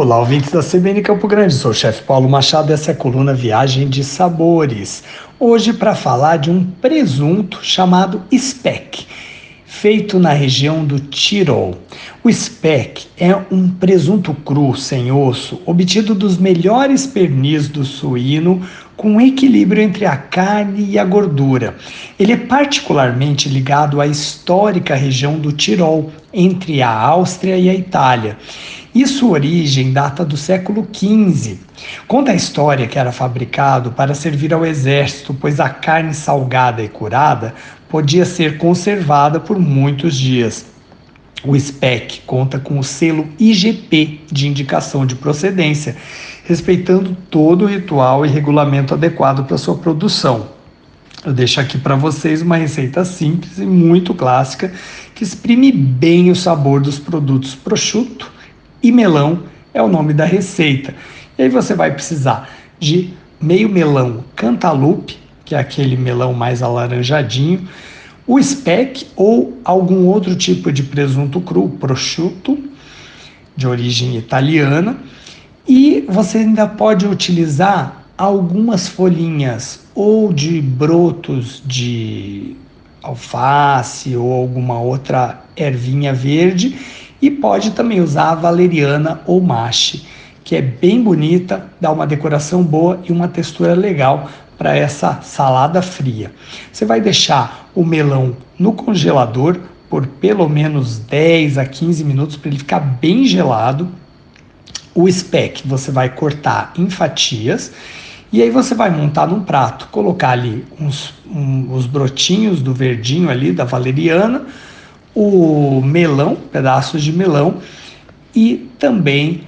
Olá, ouvintes da CBN Campo Grande, sou o chefe Paulo Machado, essa é a coluna Viagem de Sabores. Hoje para falar de um presunto chamado speck, feito na região do Tirol. O speck é um presunto cru, sem osso, obtido dos melhores pernis do suíno, com equilíbrio entre a carne e a gordura. Ele é particularmente ligado à histórica região do Tirol, entre a Áustria e a Itália e sua origem data do século XV. Conta a história que era fabricado para servir ao exército, pois a carne salgada e curada podia ser conservada por muitos dias. O SPEC conta com o selo IGP de indicação de procedência, respeitando todo o ritual e regulamento adequado para sua produção. Eu deixo aqui para vocês uma receita simples e muito clássica que exprime bem o sabor dos produtos prosciutto e melão é o nome da receita. E aí você vai precisar de meio melão cantaloupe, que é aquele melão mais alaranjadinho, o speck ou algum outro tipo de presunto cru, prosciutto, de origem italiana, e você ainda pode utilizar algumas folhinhas ou de brotos de alface ou alguma outra ervinha verde e pode também usar a valeriana ou mache, que é bem bonita, dá uma decoração boa e uma textura legal para essa salada fria. Você vai deixar o melão no congelador por pelo menos 10 a 15 minutos para ele ficar bem gelado. O speck você vai cortar em fatias e aí você vai montar num prato, colocar ali uns, um, os brotinhos do verdinho ali da valeriana, o melão, pedaços de melão e também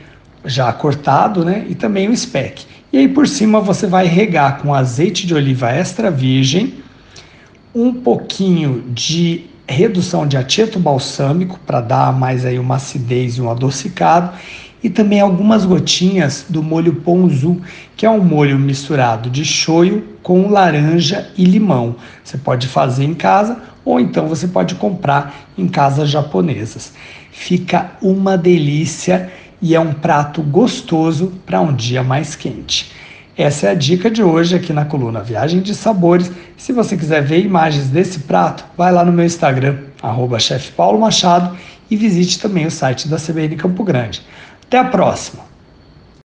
já cortado, né? E também o speck. E aí por cima você vai regar com azeite de oliva extra virgem, um pouquinho de redução de aceto balsâmico para dar mais aí uma acidez e um adocicado e também algumas gotinhas do molho ponzu, que é um molho misturado de shoyu com laranja e limão. Você pode fazer em casa ou então você pode comprar em casas japonesas. Fica uma delícia e é um prato gostoso para um dia mais quente. Essa é a dica de hoje aqui na coluna Viagem de Sabores. Se você quiser ver imagens desse prato, vai lá no meu Instagram, arroba e visite também o site da CBN Campo Grande. Até a próxima!